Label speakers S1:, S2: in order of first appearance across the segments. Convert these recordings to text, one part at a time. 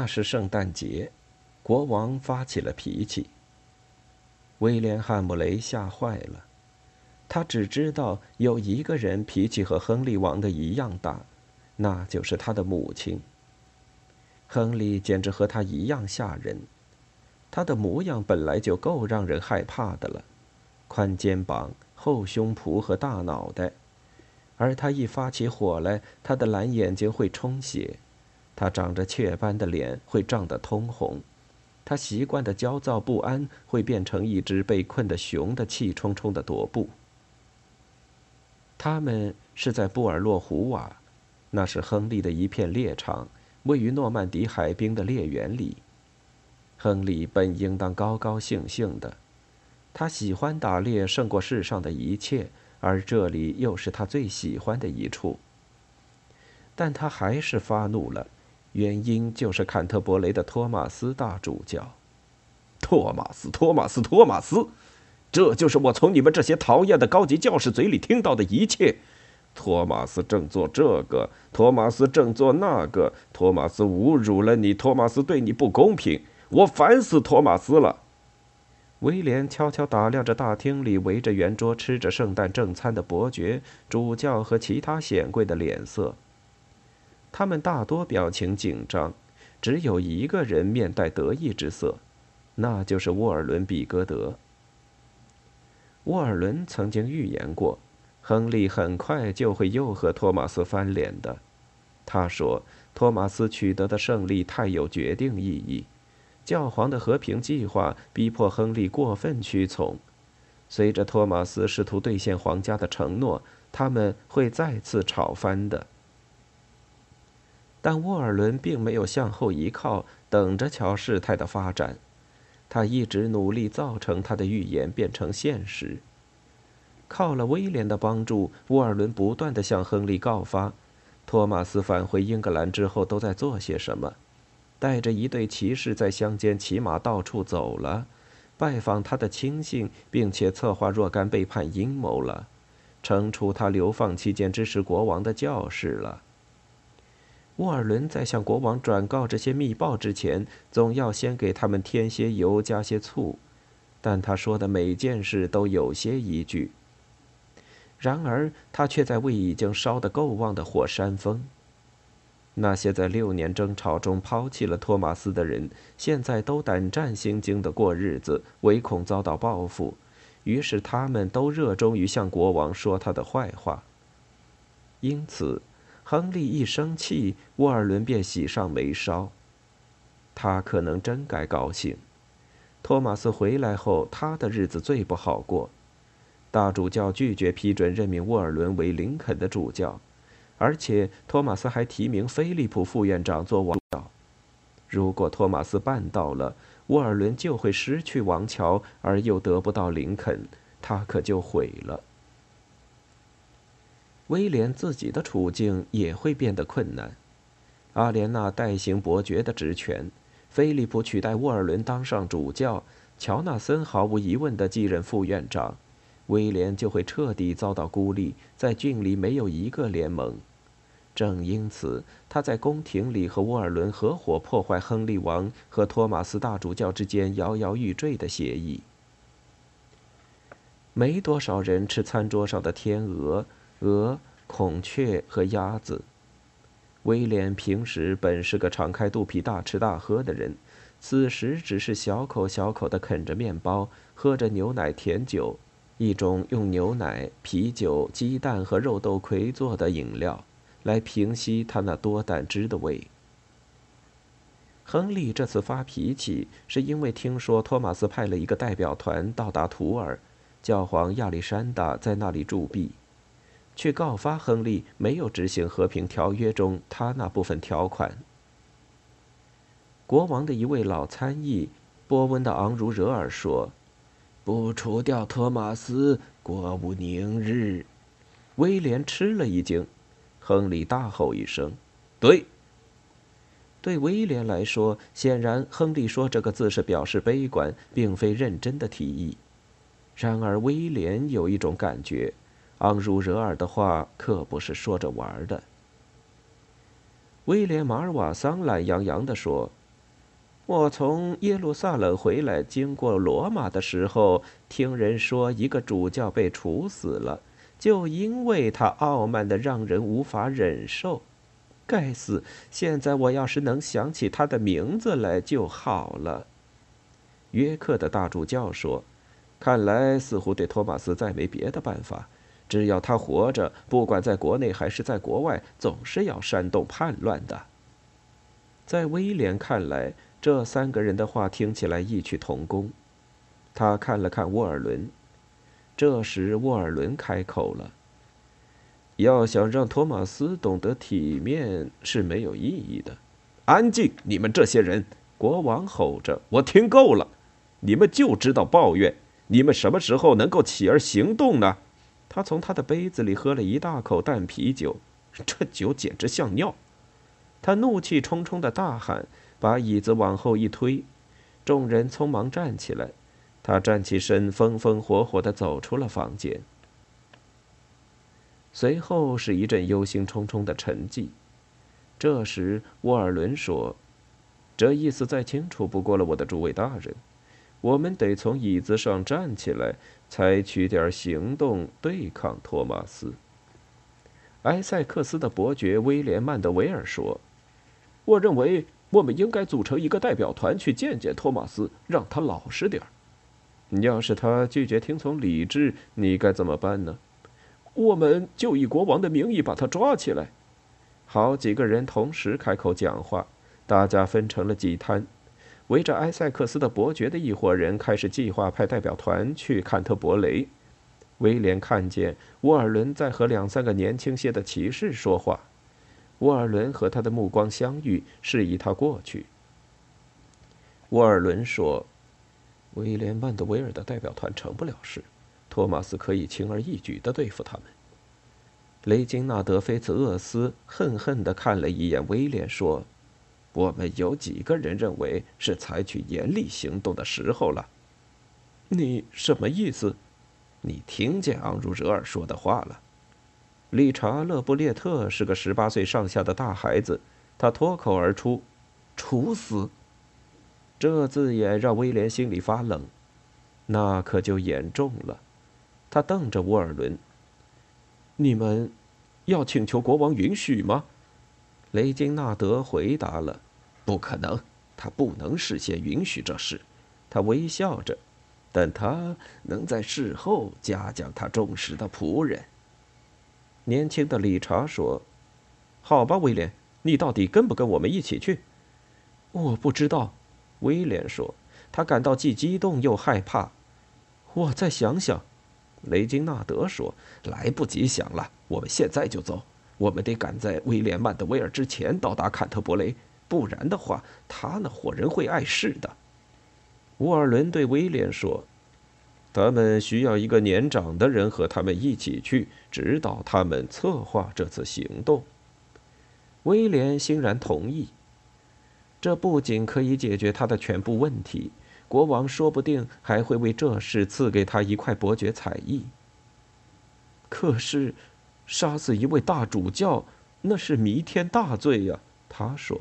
S1: 那是圣诞节，国王发起了脾气。威廉·汉姆雷吓坏了。他只知道有一个人脾气和亨利王的一样大，那就是他的母亲。亨利简直和他一样吓人，他的模样本来就够让人害怕的了，宽肩膀、厚胸脯和大脑袋，而他一发起火来，他的蓝眼睛会充血，他长着雀斑的脸会涨得通红，他习惯的焦躁不安会变成一只被困的熊的气冲冲的踱步。他们是在布尔洛湖瓦，那是亨利的一片猎场，位于诺曼底海滨的猎园里。亨利本应当高高兴兴的，他喜欢打猎胜过世上的一切，而这里又是他最喜欢的一处。但他还是发怒了，原因就是坎特伯雷的托马斯大主教。
S2: 托马斯，托马斯，托马斯。这就是我从你们这些讨厌的高级教士嘴里听到的一切。托马斯正做这个，托马斯正做那个，托马斯侮辱了你，托马斯对你不公平，我烦死托马斯了。
S1: 威廉悄悄打量着大厅里围着圆桌吃着圣诞正餐的伯爵、主教和其他显贵的脸色。他们大多表情紧张，只有一个人面带得意之色，那就是沃尔伦·比格德。沃尔伦曾经预言过，亨利很快就会又和托马斯翻脸的。他说，托马斯取得的胜利太有决定意义，教皇的和平计划逼迫亨利过分屈从。随着托马斯试图兑现皇家的承诺，他们会再次吵翻的。但沃尔伦并没有向后一靠，等着瞧事态的发展。他一直努力造成他的预言变成现实。靠了威廉的帮助，沃尔伦不断地向亨利告发，托马斯返回英格兰之后都在做些什么，带着一队骑士在乡间骑马到处走了，拜访他的亲信，并且策划若干背叛阴谋了，惩处他流放期间支持国王的教士了。沃尔伦在向国王转告这些密报之前，总要先给他们添些油，加些醋。但他说的每件事都有些依据。然而，他却在为已经烧得够旺的火煽风。那些在六年争吵中抛弃了托马斯的人，现在都胆战心惊地过日子，唯恐遭到报复。于是，他们都热衷于向国王说他的坏话。因此。亨利一生气，沃尔伦便喜上眉梢。他可能真该高兴。托马斯回来后，他的日子最不好过。大主教拒绝批准任命沃尔伦为林肯的主教，而且托马斯还提名菲利普副院长做王教。如果托马斯办到了，沃尔伦就会失去王桥，而又得不到林肯，他可就毁了。威廉自己的处境也会变得困难。阿莲娜代行伯爵的职权，菲利普取代沃尔伦当上主教，乔纳森毫无疑问地继任副院长，威廉就会彻底遭到孤立，在郡里没有一个联盟。正因此，他在宫廷里和沃尔伦合伙破坏亨利王和托马斯大主教之间摇摇欲坠的协议。没多少人吃餐桌上的天鹅。鹅、孔雀和鸭子。威廉平时本是个敞开肚皮、大吃大喝的人，此时只是小口小口地啃着面包，喝着牛奶甜酒，一种用牛奶、啤酒、鸡蛋和肉豆葵做的饮料，来平息他那多胆汁的胃。亨利这次发脾气，是因为听说托马斯派了一个代表团到达图尔，教皇亚历山大在那里驻跸。去告发亨利没有执行和平条约中他那部分条款。国王的一位老参议，波温的昂如惹尔说：“不除掉托马斯，国无宁日。”威廉吃了一惊，亨利大吼一声：“
S2: 对！”
S1: 对威廉来说，显然亨利说这个字是表示悲观，并非认真的提议。然而威廉有一种感觉，昂如惹尔的话可不是说着玩的。威廉马尔瓦桑懒洋洋地说：“我从耶路撒冷回来，经过罗马的时候，听人说一个主教被处死了，就因为他傲慢的让人无法忍受。”该死！现在我要是能想起他的名字来就好了。约克的大主教说：“看来似乎对托马斯再没别的办法，只要他活着，不管在国内还是在国外，总是要煽动叛乱的。”在威廉看来，这三个人的话听起来异曲同工。他看了看沃尔伦，这时沃尔伦开口了。要想让托马斯懂得体面是没有意义的。
S2: 安静！你们这些人！国王吼着：“我听够了！你们就知道抱怨。你们什么时候能够起而行动呢？”
S1: 他从他的杯子里喝了一大口淡啤酒，
S2: 这酒简直像尿。
S1: 他怒气冲冲的大喊，把椅子往后一推，众人匆忙站起来。他站起身，风风火火地走出了房间。随后是一阵忧心忡忡的沉寂。这时，沃尔伦说：“这意思再清楚不过了，我的诸位大人，我们得从椅子上站起来，采取点行动对抗托马斯。”埃塞克斯的伯爵威廉·曼德维尔说：“
S3: 我认为我们应该组成一个代表团去见见托马斯，让他老实点儿。
S1: 要是他拒绝听从理智，你该怎么办呢？”
S3: 我们就以国王的名义把他抓起来。
S1: 好几个人同时开口讲话，大家分成了几摊，围着埃塞克斯的伯爵的一伙人开始计划派代表团去坎特伯雷。威廉看见沃尔伦在和两三个年轻些的骑士说话，沃尔伦和他的目光相遇，示意他过去。沃尔伦说：“威廉·曼德维尔的代表团成不了事。”托马斯可以轻而易举地对付他们。雷金纳德·菲茨厄斯恨恨地看了一眼威廉，说：“我们有几个人认为是采取严厉行动的时候了？”
S3: 你什么意思？
S1: 你听见昂如惹尔说的话了？理查·勒布列特是个十八岁上下的大孩子，他脱口而出：“处死！”这字眼让威廉心里发冷，那可就严重了。他瞪着沃尔伦：“
S3: 你们要请求国王允许吗？”
S1: 雷金纳德回答了：“不可能，他不能事先允许这事。”他微笑着，但他能在事后嘉奖他忠实的仆人。年轻的理查说：“
S3: 好吧，威廉，你到底跟不跟我们一起去？”
S1: 我不知道，威廉说，他感到既激动又害怕。
S3: 我再想想。
S1: 雷金纳德说：“来不及想了，我们现在就走。我们得赶在威廉·曼德威尔之前到达坎特伯雷，不然的话，他那伙人会碍事的。”沃尔伦对威廉说：“他们需要一个年长的人和他们一起去，指导他们策划这次行动。”威廉欣然同意。这不仅可以解决他的全部问题。国王说不定还会为这事赐给他一块伯爵彩艺。
S3: 可是，杀死一位大主教，那是弥天大罪呀！他说：“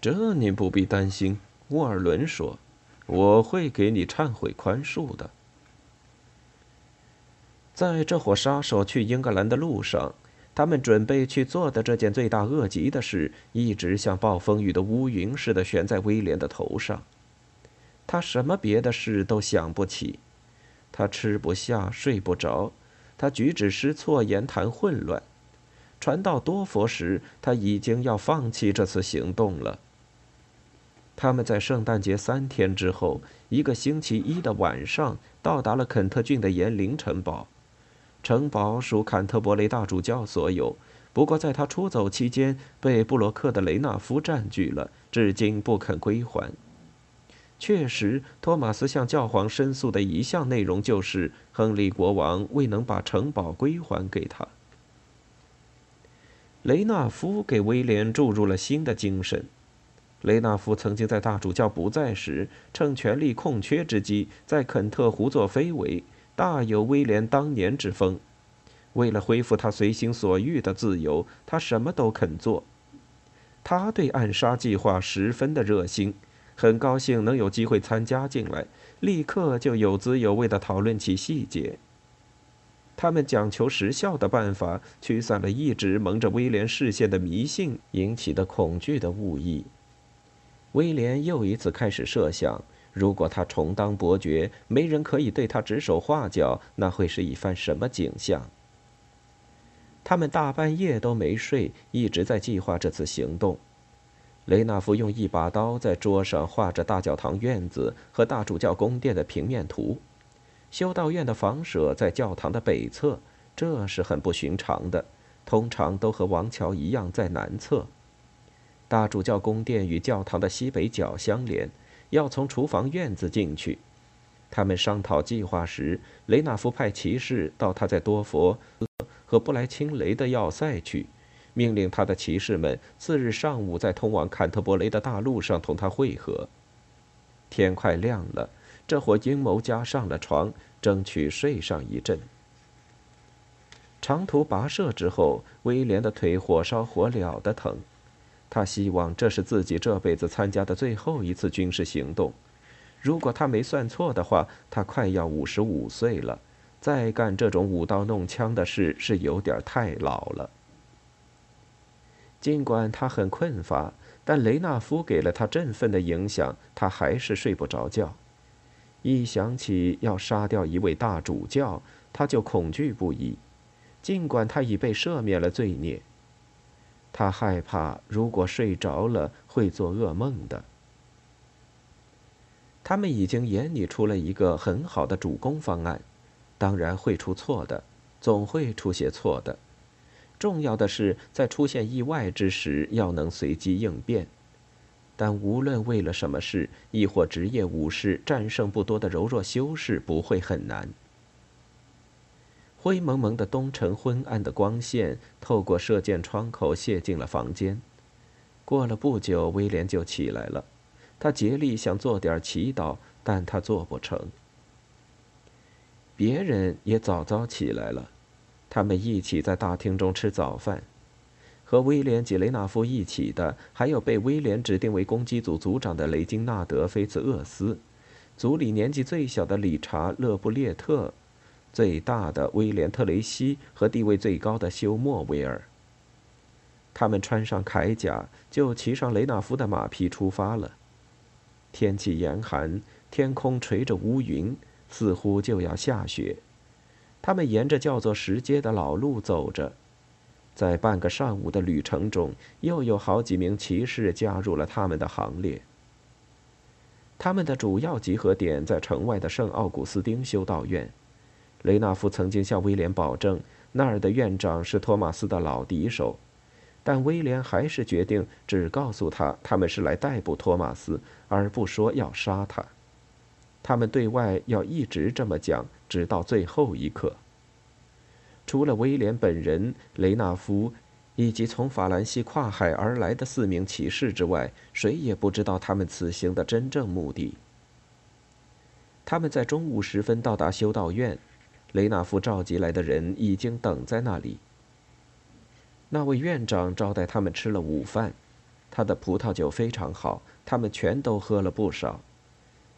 S1: 这您不必担心。”沃尔伦说：“我会给你忏悔宽恕的。”在这伙杀手去英格兰的路上，他们准备去做的这件罪大恶极的事，一直像暴风雨的乌云似的悬在威廉的头上。他什么别的事都想不起，他吃不下，睡不着，他举止失措，言谈混乱。传到多佛时，他已经要放弃这次行动了。他们在圣诞节三天之后，一个星期一的晚上，到达了肯特郡的岩林城堡。城堡属坎特伯雷大主教所有，不过在他出走期间被布洛克的雷纳夫占据了，至今不肯归还。确实，托马斯向教皇申诉的一项内容就是亨利国王未能把城堡归还给他。雷纳夫给威廉注入了新的精神。雷纳夫曾经在大主教不在时，趁权力空缺之机，在肯特胡作非为，大有威廉当年之风。为了恢复他随心所欲的自由，他什么都肯做。他对暗杀计划十分的热心。很高兴能有机会参加进来，立刻就有滋有味地讨论起细节。他们讲求实效的办法，驱散了一直蒙着威廉视线的迷信引起的恐惧的误意。威廉又一次开始设想：如果他重当伯爵，没人可以对他指手画脚，那会是一番什么景象？他们大半夜都没睡，一直在计划这次行动。雷纳夫用一把刀在桌上画着大教堂院子和大主教宫殿的平面图。修道院的房舍在教堂的北侧，这是很不寻常的，通常都和王桥一样在南侧。大主教宫殿与教堂的西北角相连，要从厨房院子进去。他们商讨计划时，雷纳夫派骑士到他在多佛和布莱钦雷的要塞去。命令他的骑士们次日上午在通往坎特伯雷的大路上同他会合。天快亮了，这伙阴谋家上了床，争取睡上一阵。长途跋涉之后，威廉的腿火烧火燎的疼。他希望这是自己这辈子参加的最后一次军事行动。如果他没算错的话，他快要五十五岁了，再干这种舞刀弄枪的事是有点太老了。尽管他很困乏，但雷纳夫给了他振奋的影响，他还是睡不着觉。一想起要杀掉一位大主教，他就恐惧不已。尽管他已被赦免了罪孽，他害怕如果睡着了会做噩梦的。他们已经研拟出了一个很好的主攻方案，当然会出错的，总会出些错的。重要的是，在出现意外之时，要能随机应变。但无论为了什么事，亦或职业武士战胜不多的柔弱修士，不会很难。灰蒙蒙的东城，昏暗的光线透过射箭窗口泻进了房间。过了不久，威廉就起来了。他竭力想做点祈祷，但他做不成。别人也早早起来了。他们一起在大厅中吃早饭，和威廉·吉雷纳夫一起的还有被威廉指定为攻击组组长的雷金纳德·菲茨厄斯，组里年纪最小的理查·勒布列特，最大的威廉·特雷西和地位最高的休·莫维尔。他们穿上铠甲，就骑上雷纳夫的马匹出发了。天气严寒，天空垂着乌云，似乎就要下雪。他们沿着叫做石阶的老路走着，在半个上午的旅程中，又有好几名骑士加入了他们的行列。他们的主要集合点在城外的圣奥古斯丁修道院。雷纳夫曾经向威廉保证，那儿的院长是托马斯的老敌手，但威廉还是决定只告诉他他们是来逮捕托马斯，而不说要杀他。他们对外要一直这么讲。直到最后一刻，除了威廉本人、雷纳夫以及从法兰西跨海而来的四名骑士之外，谁也不知道他们此行的真正目的。他们在中午时分到达修道院，雷纳夫召集来的人已经等在那里。那位院长招待他们吃了午饭，他的葡萄酒非常好，他们全都喝了不少。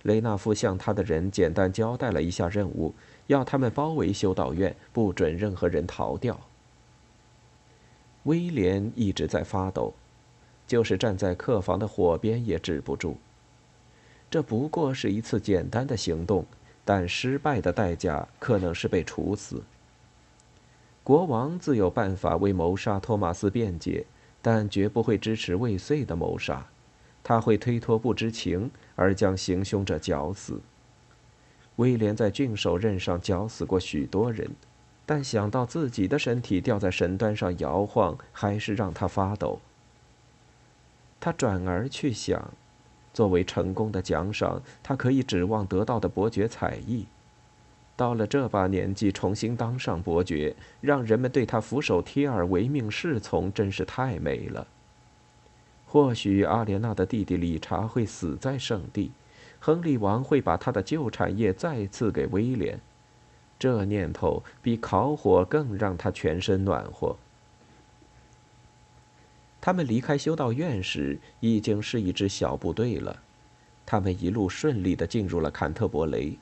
S1: 雷纳夫向他的人简单交代了一下任务，要他们包围修道院，不准任何人逃掉。威廉一直在发抖，就是站在客房的火边也止不住。这不过是一次简单的行动，但失败的代价可能是被处死。国王自有办法为谋杀托马斯辩解，但绝不会支持未遂的谋杀。他会推脱不知情，而将行凶者绞死。威廉在郡守任上绞死过许多人，但想到自己的身体吊在神端上摇晃，还是让他发抖。他转而去想，作为成功的奖赏，他可以指望得到的伯爵才艺。到了这把年纪，重新当上伯爵，让人们对他俯首帖耳、唯命是从，真是太美了。或许阿莲娜的弟弟理查会死在圣地，亨利王会把他的旧产业再赐给威廉，这念头比烤火更让他全身暖和。他们离开修道院时，已经是一支小部队了。他们一路顺利地进入了坎特伯雷。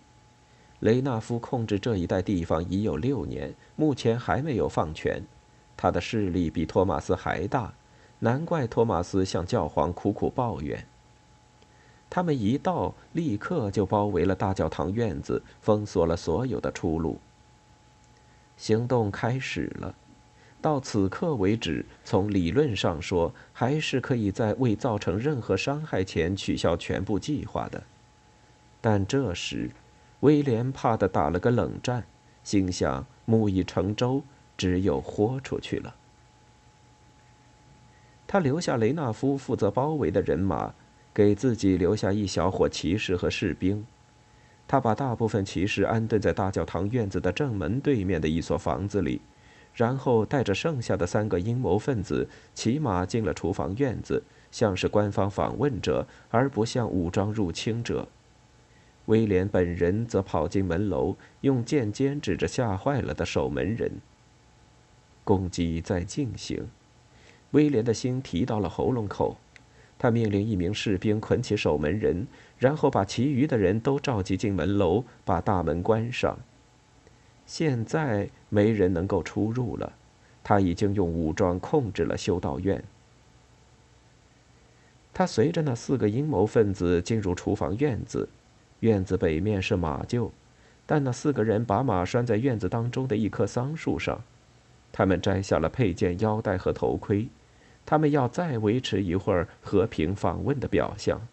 S1: 雷纳夫控制这一带地方已有六年，目前还没有放权。他的势力比托马斯还大，难怪托马斯向教皇苦苦抱怨。他们一到，立刻就包围了大教堂院子，封锁了所有的出路。行动开始了。到此刻为止，从理论上说，还是可以在未造成任何伤害前取消全部计划的。但这时，威廉怕的打了个冷战，心想：木已成舟，只有豁出去了。他留下雷纳夫负责包围的人马，给自己留下一小伙骑士和士兵。他把大部分骑士安顿在大教堂院子的正门对面的一所房子里，然后带着剩下的三个阴谋分子骑马进了厨房院子，像是官方访问者，而不像武装入侵者。威廉本人则跑进门楼，用剑尖指着吓坏了的守门人。攻击在进行，威廉的心提到了喉咙口。他命令一名士兵捆起守门人，然后把其余的人都召集进门楼，把大门关上。现在没人能够出入了，他已经用武装控制了修道院。他随着那四个阴谋分子进入厨房院子。院子北面是马厩，但那四个人把马拴在院子当中的一棵桑树上。他们摘下了佩剑、腰带和头盔，他们要再维持一会儿和平访问的表象。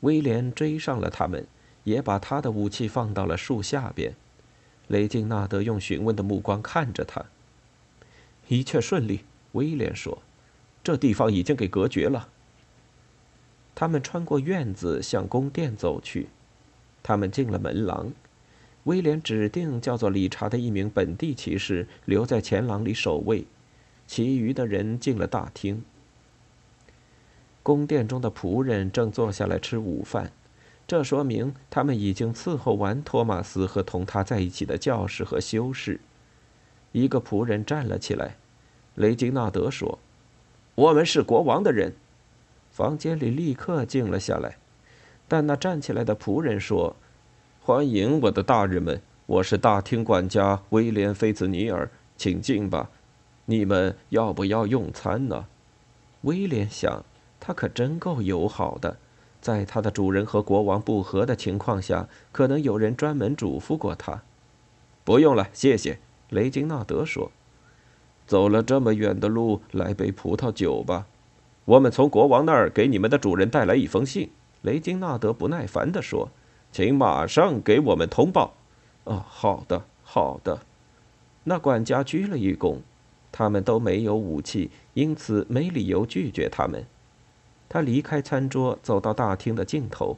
S1: 威廉追上了他们，也把他的武器放到了树下边。雷金纳德用询问的目光看着他。一切顺利，威廉说：“这地方已经给隔绝了。”他们穿过院子向宫殿走去，他们进了门廊。威廉指定叫做理查的一名本地骑士留在前廊里守卫，其余的人进了大厅。宫殿中的仆人正坐下来吃午饭，这说明他们已经伺候完托马斯和同他在一起的教士和修士。一个仆人站了起来，雷金纳德说：“我们是国王的人。”房间里立刻静了下来，但那站起来的仆人说：“欢迎我的大人们，我是大厅管家威廉·菲兹尼尔，请进吧。你们要不要用餐呢？”威廉想，他可真够友好的，在他的主人和国王不和的情况下，可能有人专门嘱咐过他。不用了，谢谢。”雷金纳德说，“走了这么远的路，来杯葡萄酒吧。”我们从国王那儿给你们的主人带来一封信，雷金纳德不耐烦地说：“请马上给我们通报。”“哦，好的，好的。”那管家鞠了一躬。他们都没有武器，因此没理由拒绝他们。他离开餐桌，走到大厅的尽头。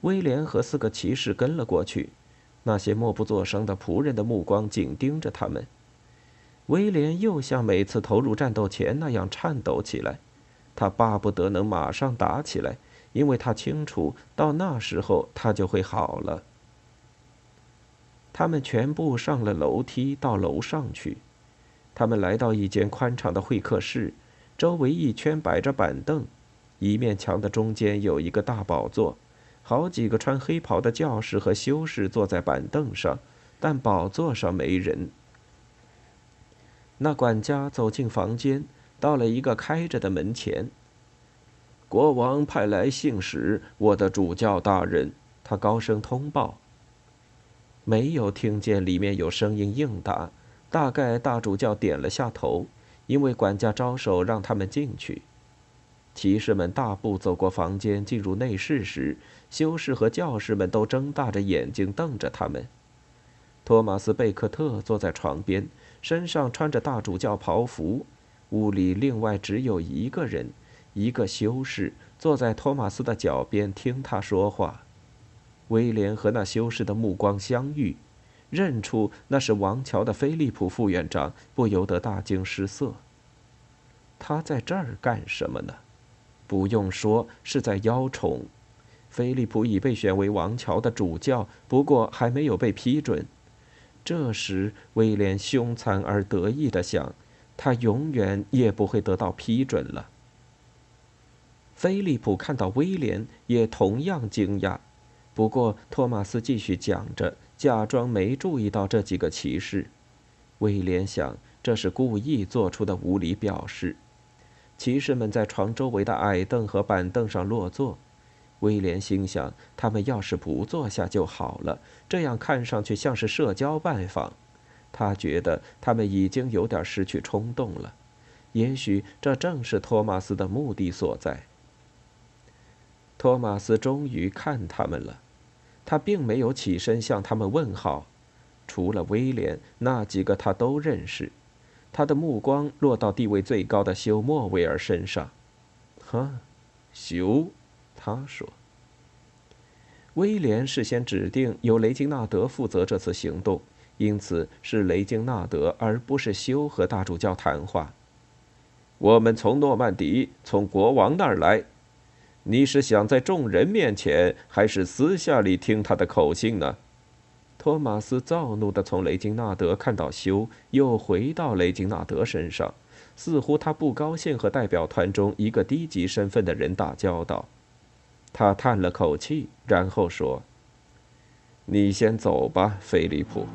S1: 威廉和四个骑士跟了过去，那些默不作声的仆人的目光紧盯着他们。威廉又像每次投入战斗前那样颤抖起来。他巴不得能马上打起来，因为他清楚到那时候他就会好了。他们全部上了楼梯到楼上去，他们来到一间宽敞的会客室，周围一圈摆着板凳，一面墙的中间有一个大宝座，好几个穿黑袍的教士和修士坐在板凳上，但宝座上没人。那管家走进房间。到了一个开着的门前，国王派来信使，我的主教大人，他高声通报。没有听见里面有声音应答，大概大主教点了下头，因为管家招手让他们进去。骑士们大步走过房间，进入内室时，修士和教士们都睁大着眼睛瞪着他们。托马斯·贝克特坐在床边，身上穿着大主教袍服。屋里另外只有一个人，一个修士，坐在托马斯的脚边听他说话。威廉和那修士的目光相遇，认出那是王乔的菲利普副院长，不由得大惊失色。他在这儿干什么呢？不用说，是在邀宠。菲利普已被选为王乔的主教，不过还没有被批准。这时，威廉凶残而得意地想：“他永远也不会得到批准了。”菲利普看到威廉，也同样惊讶。不过，托马斯继续讲着，假装没注意到这几个骑士。威廉想，这是故意做出的无理表示。骑士们在床周围的矮凳和板凳上落座。威廉心想，他们要是不坐下就好了，这样看上去像是社交拜访。他觉得他们已经有点失去冲动了。也许这正是托马斯的目的所在。托马斯终于看他们了。他并没有起身向他们问好，除了威廉，那几个他都认识。他的目光落到地位最高的休·莫维尔身上。“哈，休。”他说。威廉事先指定由雷金纳德负责这次行动，因此是雷金纳德而不是休和大主教谈话。我们从诺曼底，从国王那儿来。你是想在众人面前，还是私下里听他的口信呢？托马斯躁怒地从雷金纳德看到修，又回到雷金纳德身上，似乎他不高兴和代表团中一个低级身份的人打交道。他叹了口气，然后说：“你先走吧，菲利普。”